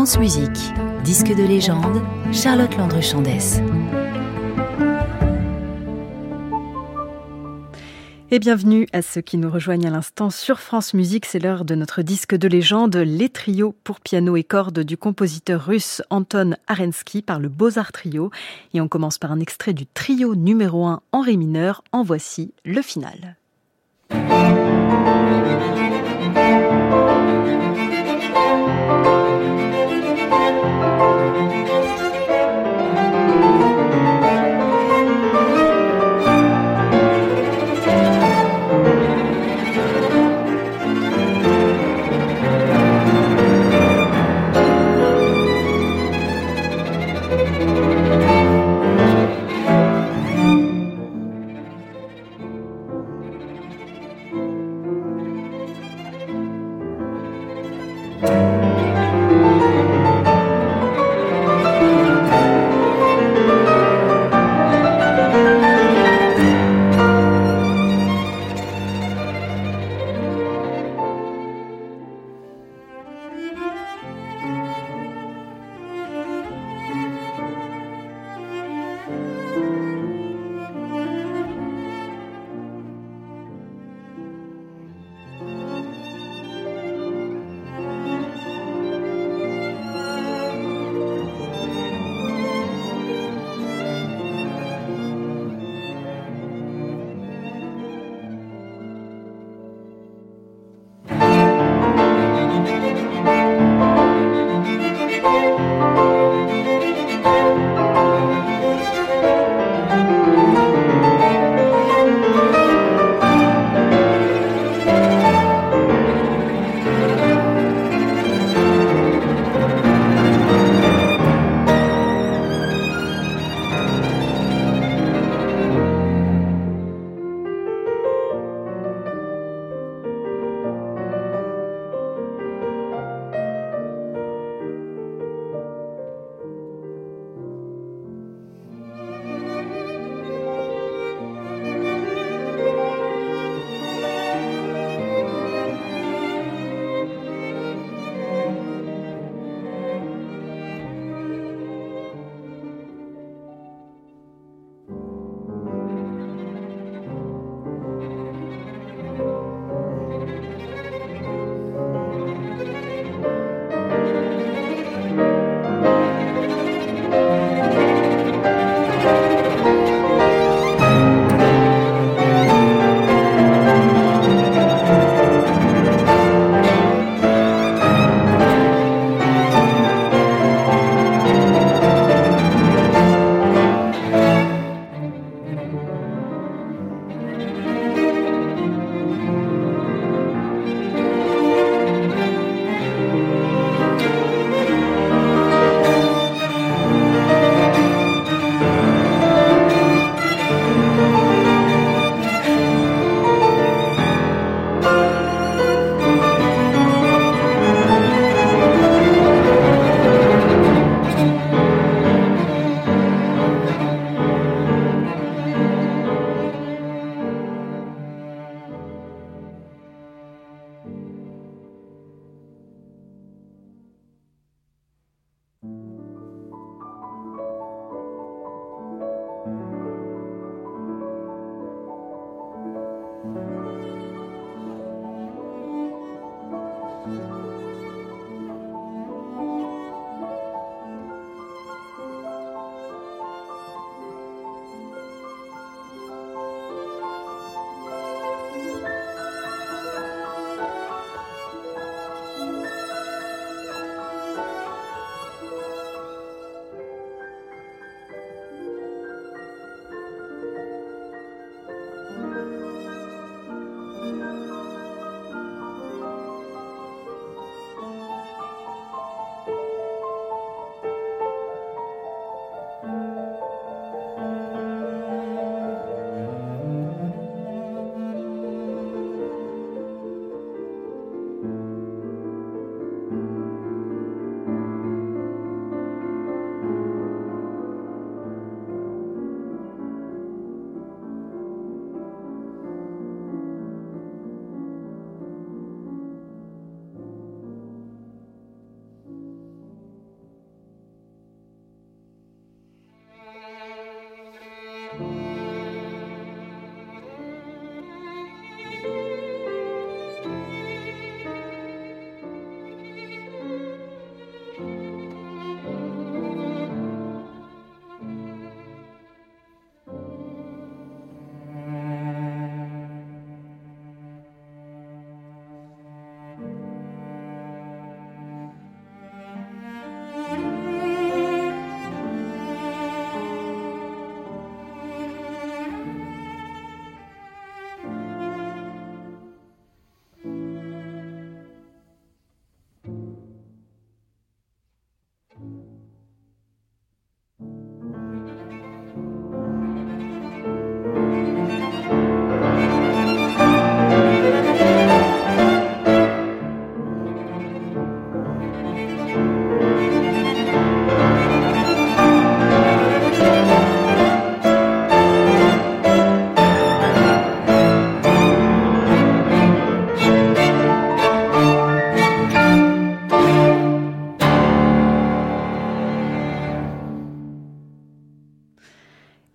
France Musique, disque de légende, Charlotte Landru-Chandès. Et bienvenue à ceux qui nous rejoignent à l'instant sur France Musique. C'est l'heure de notre disque de légende, les trios pour piano et cordes du compositeur russe Anton Arensky par le Beaux-Arts Trio. Et on commence par un extrait du trio numéro 1 en ré mineur. En voici le final.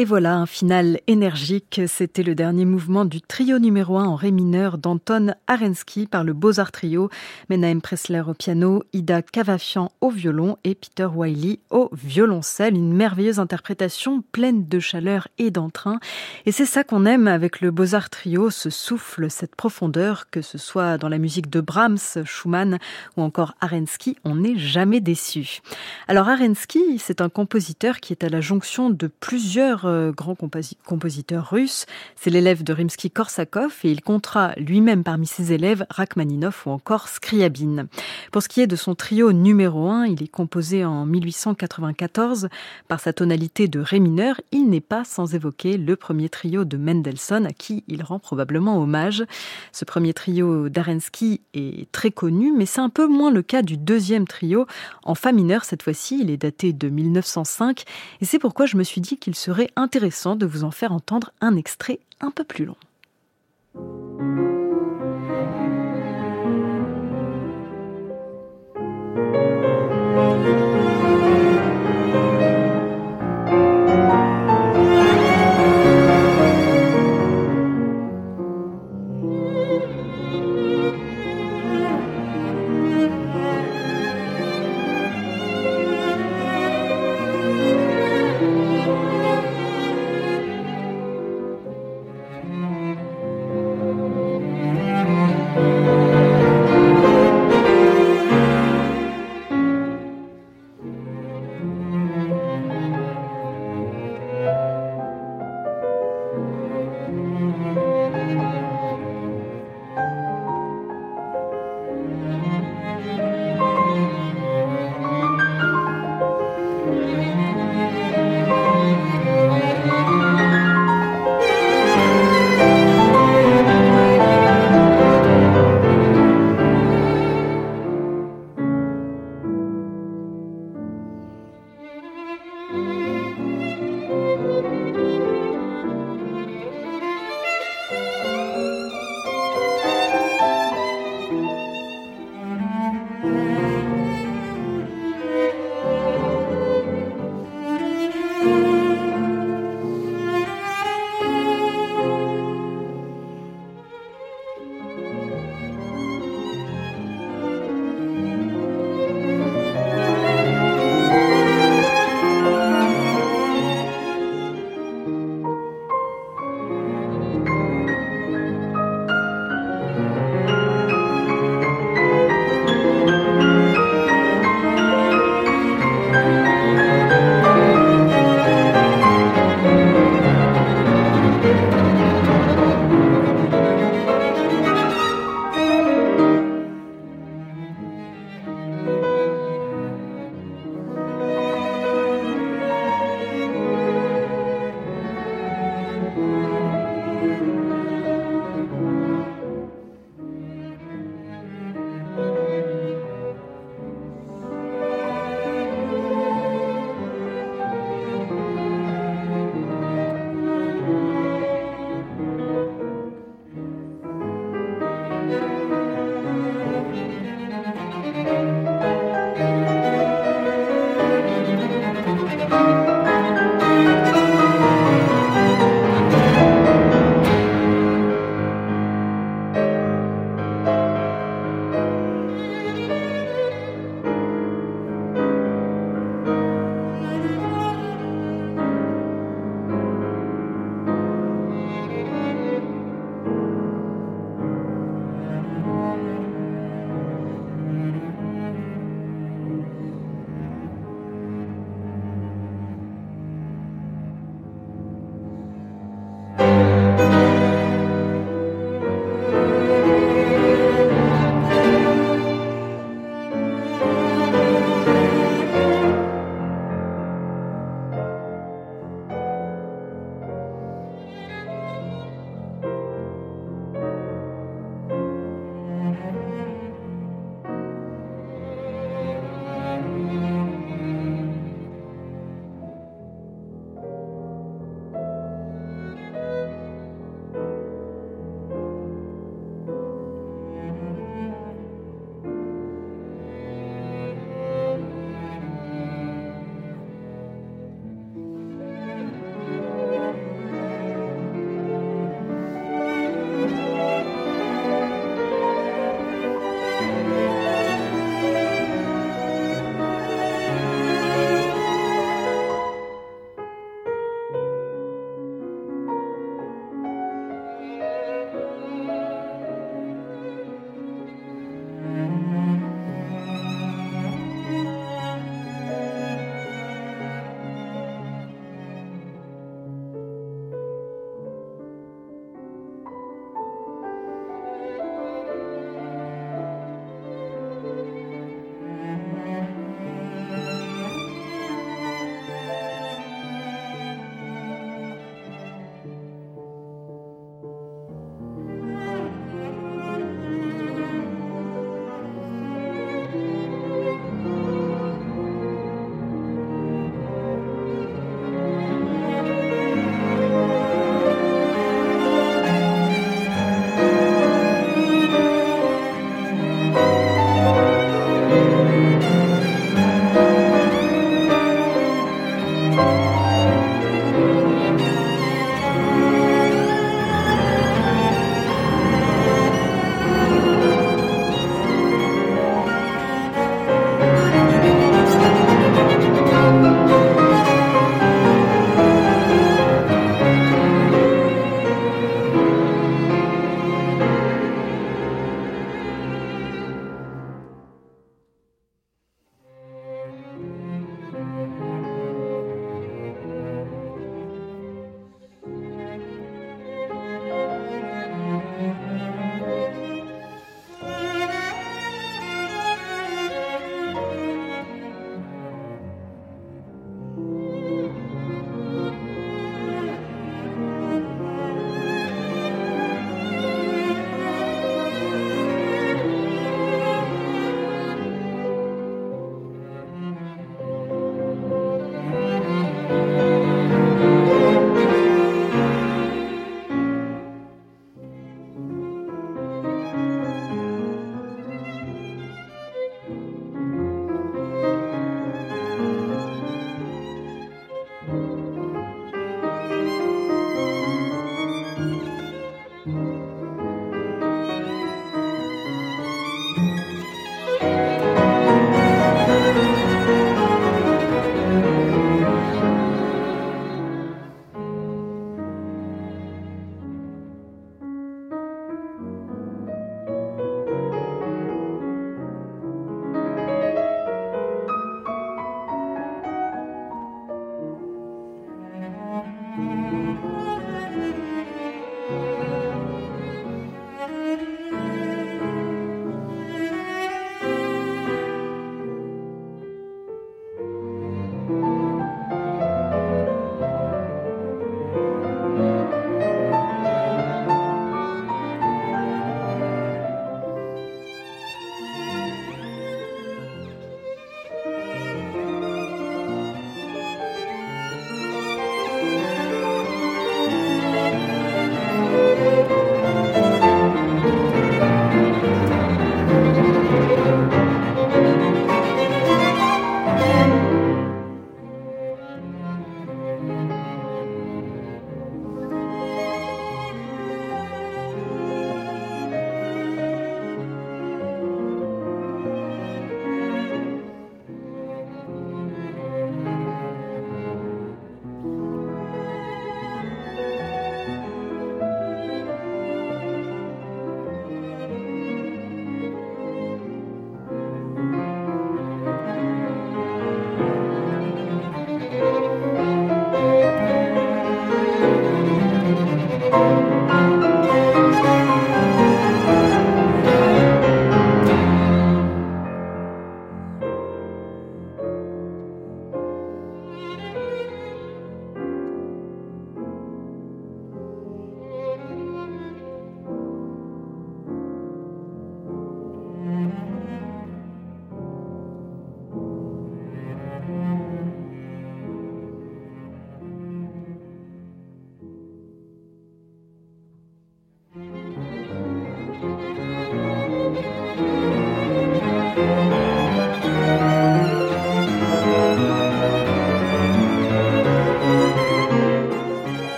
Et voilà, un final énergique. C'était le dernier mouvement du trio numéro 1 en ré mineur d'Anton Arensky par le Beaux-Arts Trio, Menahem Pressler au piano, Ida Cavafian au violon et Peter Wiley au violoncelle. Une merveilleuse interprétation pleine de chaleur et d'entrain. Et c'est ça qu'on aime avec le Beaux-Arts Trio, ce souffle, cette profondeur, que ce soit dans la musique de Brahms, Schumann ou encore Arensky, on n'est jamais déçu. Alors Arensky, c'est un compositeur qui est à la jonction de plusieurs euh, grand compositeur russe. C'est l'élève de Rimsky-Korsakov et il comptera lui-même parmi ses élèves Rachmaninov ou encore Scriabine. Pour ce qui est de son trio numéro 1, il est composé en 1894 par sa tonalité de ré mineur. Il n'est pas sans évoquer le premier trio de Mendelssohn à qui il rend probablement hommage. Ce premier trio d'Arensky est très connu, mais c'est un peu moins le cas du deuxième trio en fa mineur cette fois-ci. Il est daté de 1905 et c'est pourquoi je me suis dit qu'il serait intéressant de vous en faire entendre un extrait un peu plus long.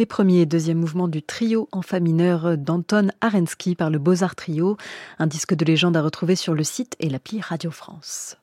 Les premiers et deuxième mouvements du trio en fa mineur d'Anton Arensky par le Beaux-Arts Trio, un disque de légende à retrouver sur le site et l'appli Radio France.